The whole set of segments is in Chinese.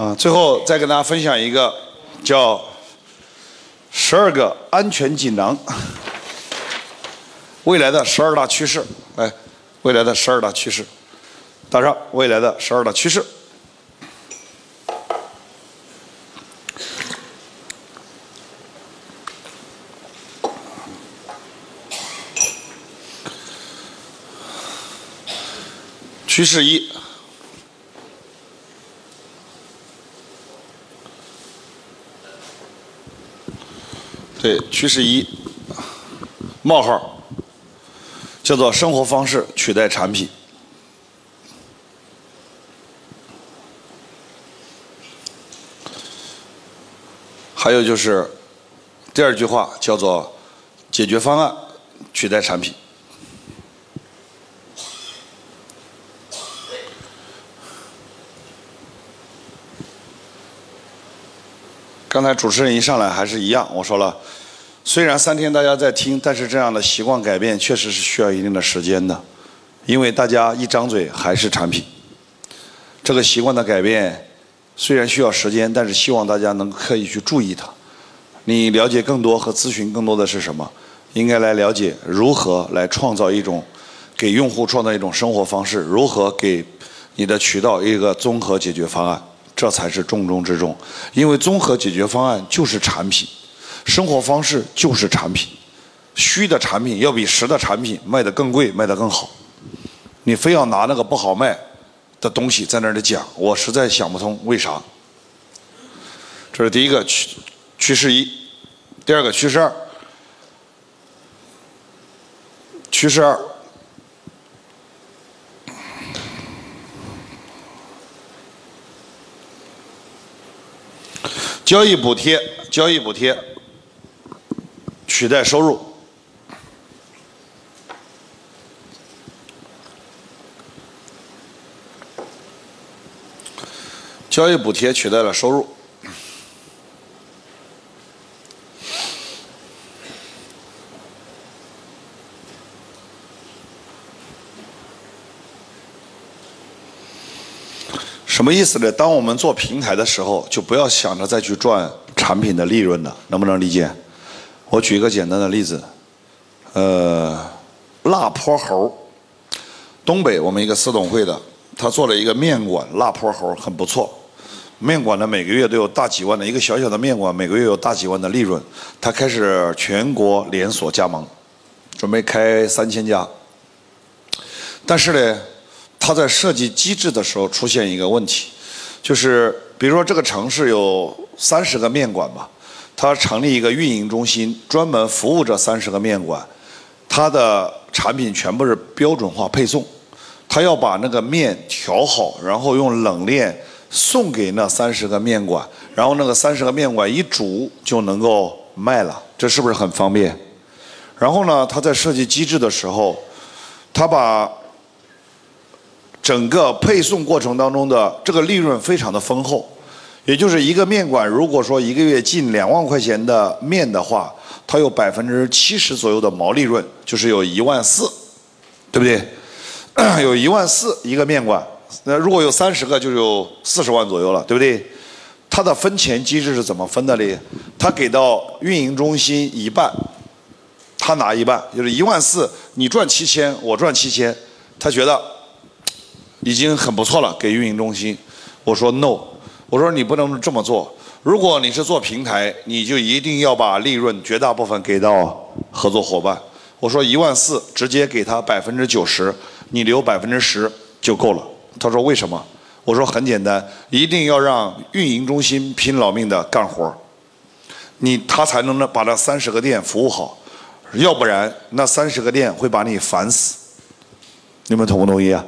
啊，最后再跟大家分享一个叫“十二个安全锦囊”，未来的十二大趋势，哎，未来的十二大趋势，打上未来的十二大趋势。趋势一，对，趋势一，冒号，叫做生活方式取代产品。还有就是第二句话叫做解决方案取代产品。刚才主持人一上来还是一样，我说了，虽然三天大家在听，但是这样的习惯改变确实是需要一定的时间的，因为大家一张嘴还是产品。这个习惯的改变虽然需要时间，但是希望大家能刻意去注意它。你了解更多和咨询更多的是什么？应该来了解如何来创造一种给用户创造一种生活方式，如何给你的渠道一个综合解决方案。这才是重中之重，因为综合解决方案就是产品，生活方式就是产品，虚的产品要比实的产品卖得更贵，卖得更好。你非要拿那个不好卖的东西在那里讲，我实在想不通为啥。这是第一个趋趋势一，第二个趋势二，趋势二。交易补贴，交易补贴取代收入。交易补贴取代了收入。什么意思呢？当我们做平台的时候，就不要想着再去赚产品的利润了，能不能理解？我举一个简单的例子，呃，辣坡猴，东北我们一个私董会的，他做了一个面馆，辣坡猴很不错。面馆呢每个月都有大几万的一个小小的面馆，每个月有大几万的利润。他开始全国连锁加盟，准备开三千家，但是呢。他在设计机制的时候出现一个问题，就是比如说这个城市有三十个面馆吧，他成立一个运营中心，专门服务这三十个面馆，他的产品全部是标准化配送，他要把那个面调好，然后用冷链送给那三十个面馆，然后那个三十个面馆一煮就能够卖了，这是不是很方便？然后呢，他在设计机制的时候，他把整个配送过程当中的这个利润非常的丰厚，也就是一个面馆，如果说一个月进两万块钱的面的话，它有百分之七十左右的毛利润，就是有一万四，对不对？有一万四一个面馆，那如果有三十个，就有四十万左右了，对不对？它的分钱机制是怎么分的呢？他给到运营中心一半，他拿一半，就是一万四，你赚七千，我赚七千，他觉得。已经很不错了，给运营中心。我说 no，我说你不能这么做。如果你是做平台，你就一定要把利润绝大部分给到合作伙伴。我说一万四，直接给他百分之九十，你留百分之十就够了。他说为什么？我说很简单，一定要让运营中心拼老命的干活儿你他才能把那三十个店服务好，要不然那三十个店会把你烦死。你们同不同意啊？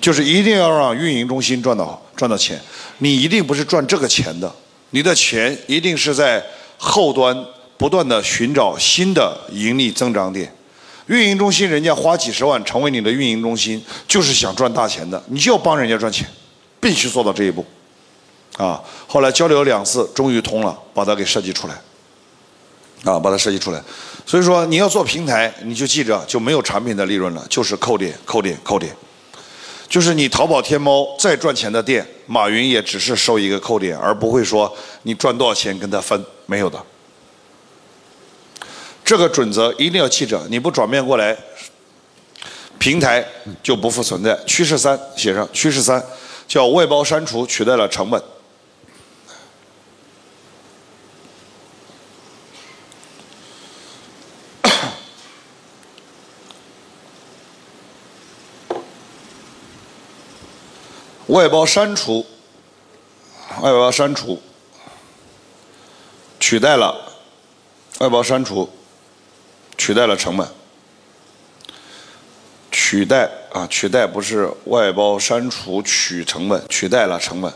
就是一定要让运营中心赚到赚到钱，你一定不是赚这个钱的，你的钱一定是在后端不断的寻找新的盈利增长点。运营中心人家花几十万成为你的运营中心，就是想赚大钱的，你就要帮人家赚钱，必须做到这一步。啊，后来交流两次，终于通了，把它给设计出来。啊，把它设计出来。所以说你要做平台，你就记着就没有产品的利润了，就是扣点扣点扣点。就是你淘宝、天猫再赚钱的店，马云也只是收一个扣点，而不会说你赚多少钱跟他分，没有的。这个准则一定要记着，你不转变过来，平台就不复存在。趋势三写上，趋势三叫外包删除取代了成本。外包删除，外包删除，取代了外包删除，取代了成本，取代啊，取代不是外包删除取成本，取代了成本。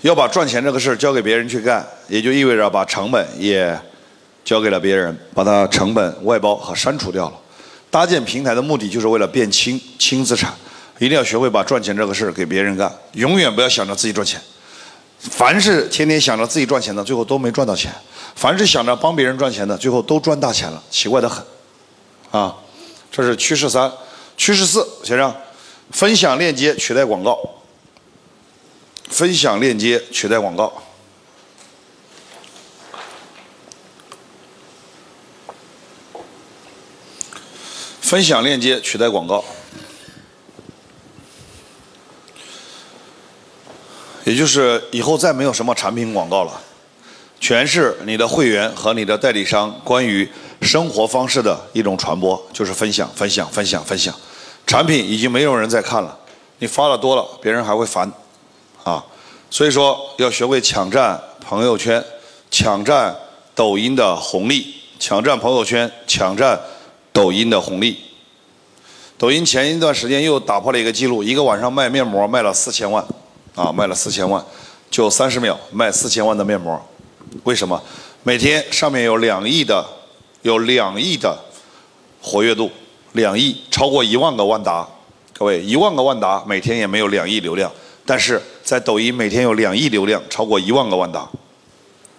要把赚钱这个事儿交给别人去干，也就意味着把成本也交给了别人，把它成本外包和删除掉了。搭建平台的目的就是为了变轻轻资产。一定要学会把赚钱这个事儿给别人干，永远不要想着自己赚钱。凡是天天想着自己赚钱的，最后都没赚到钱；凡是想着帮别人赚钱的，最后都赚大钱了，奇怪的很。啊，这是趋势三，趋势四，先生，分享链接取代广告，分享链接取代广告，分享链接取代广告。也就是以后再没有什么产品广告了，全是你的会员和你的代理商关于生活方式的一种传播，就是分享、分享、分享、分享。产品已经没有人在看了，你发的多了，别人还会烦，啊，所以说要学会抢占朋友圈，抢占抖音的红利，抢占朋友圈，抢占抖音的红利。抖音前一段时间又打破了一个记录，一个晚上卖面膜卖了四千万。啊，卖了四千万，就三十秒卖四千万的面膜，为什么？每天上面有两亿的，有两亿的活跃度，两亿超过一万个万达，各位一万个万达每天也没有两亿流量，但是在抖音每天有两亿流量，超过一万个万达，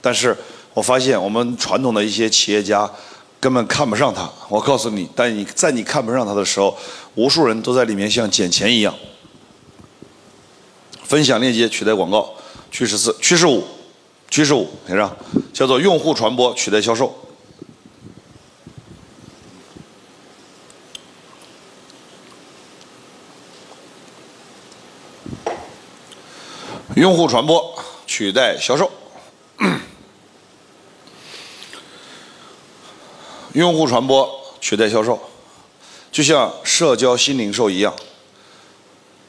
但是我发现我们传统的一些企业家根本看不上他，我告诉你，但你在你看不上他的时候，无数人都在里面像捡钱一样。分享链接取代广告，趋势四，趋势五，趋势五，先生，叫做用户传播取代销售。用户传播取代销售，用户传播取代销售，就像社交新零售一样。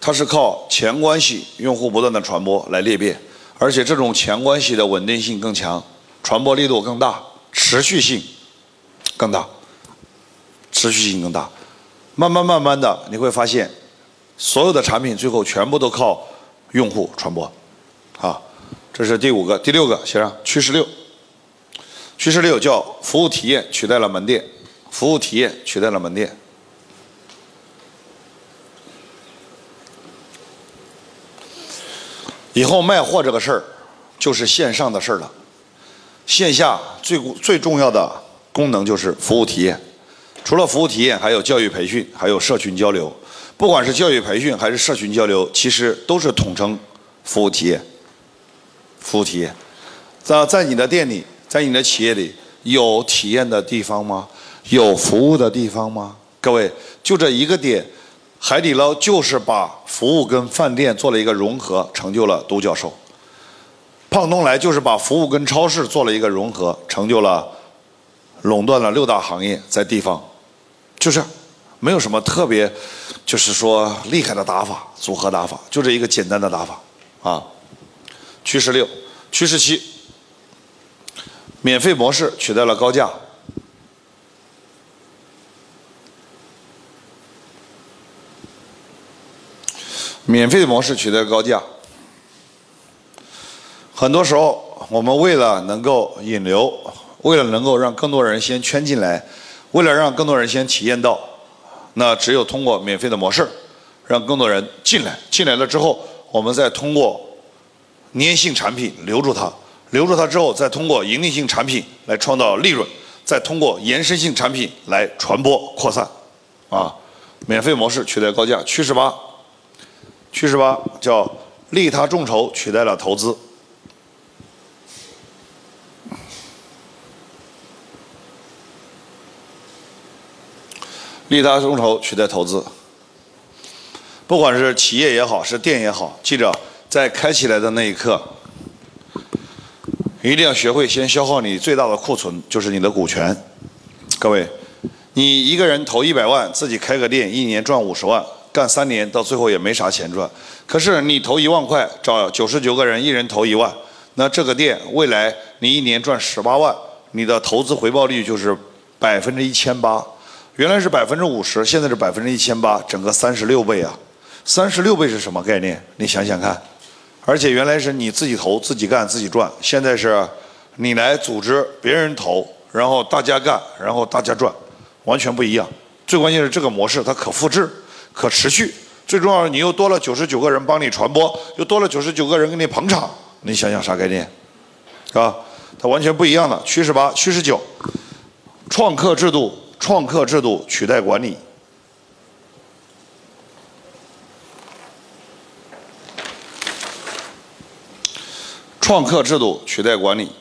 它是靠前关系、用户不断的传播来裂变，而且这种前关系的稳定性更强，传播力度更大，持续性更大，持续性更大。慢慢慢慢的，你会发现，所有的产品最后全部都靠用户传播。啊，这是第五个，第六个，写上趋势六。趋势六叫服务体验取代了门店，服务体验取代了门店。以后卖货这个事儿，就是线上的事儿了。线下最最重要的功能就是服务体验。除了服务体验，还有教育培训，还有社群交流。不管是教育培训还是社群交流，其实都是统称服务体验。服务体验，在在你的店里，在你的企业里，有体验的地方吗？有服务的地方吗？各位，就这一个点。海底捞就是把服务跟饭店做了一个融合，成就了独角兽。胖东来就是把服务跟超市做了一个融合，成就了垄断了六大行业在地方，就是没有什么特别，就是说厉害的打法，组合打法，就这一个简单的打法啊。趋势六，趋势七，免费模式取代了高价。免费的模式取代高价，很多时候我们为了能够引流，为了能够让更多人先圈进来，为了让更多人先体验到，那只有通过免费的模式，让更多人进来，进来了之后，我们再通过粘性产品留住他，留住他之后，再通过盈利性产品来创造利润，再通过延伸性产品来传播扩散，啊，免费模式取代高价。趋势八，趋势八叫利他众筹取代了投资。利他众筹取代投资，不管是企业也好，是店也好，记着在开起来的那一刻，一定要学会先消耗你最大的库存，就是你的股权。各位，你一个人投一百万，自己开个店，一年赚五十万，干三年到最后也没啥钱赚。可是你投一万块，找九十九个人，一人投一万，那这个店未来你一年赚十八万，你的投资回报率就是百分之一千八。原来是百分之五十，现在是百分之一千八，整个三十六倍啊！三十六倍是什么概念？你想想看。而且原来是你自己投、自己干、自己赚，现在是你来组织别人投，然后大家干，然后大家赚，完全不一样。最关键是这个模式它可复制、可持续，最重要你又多了九十九个人帮你传播，又多了九十九个人给你捧场，你想想啥概念？是吧？它完全不一样的。趋势八、趋势九，创客制度。创客制度取代管理，创客制度取代管理。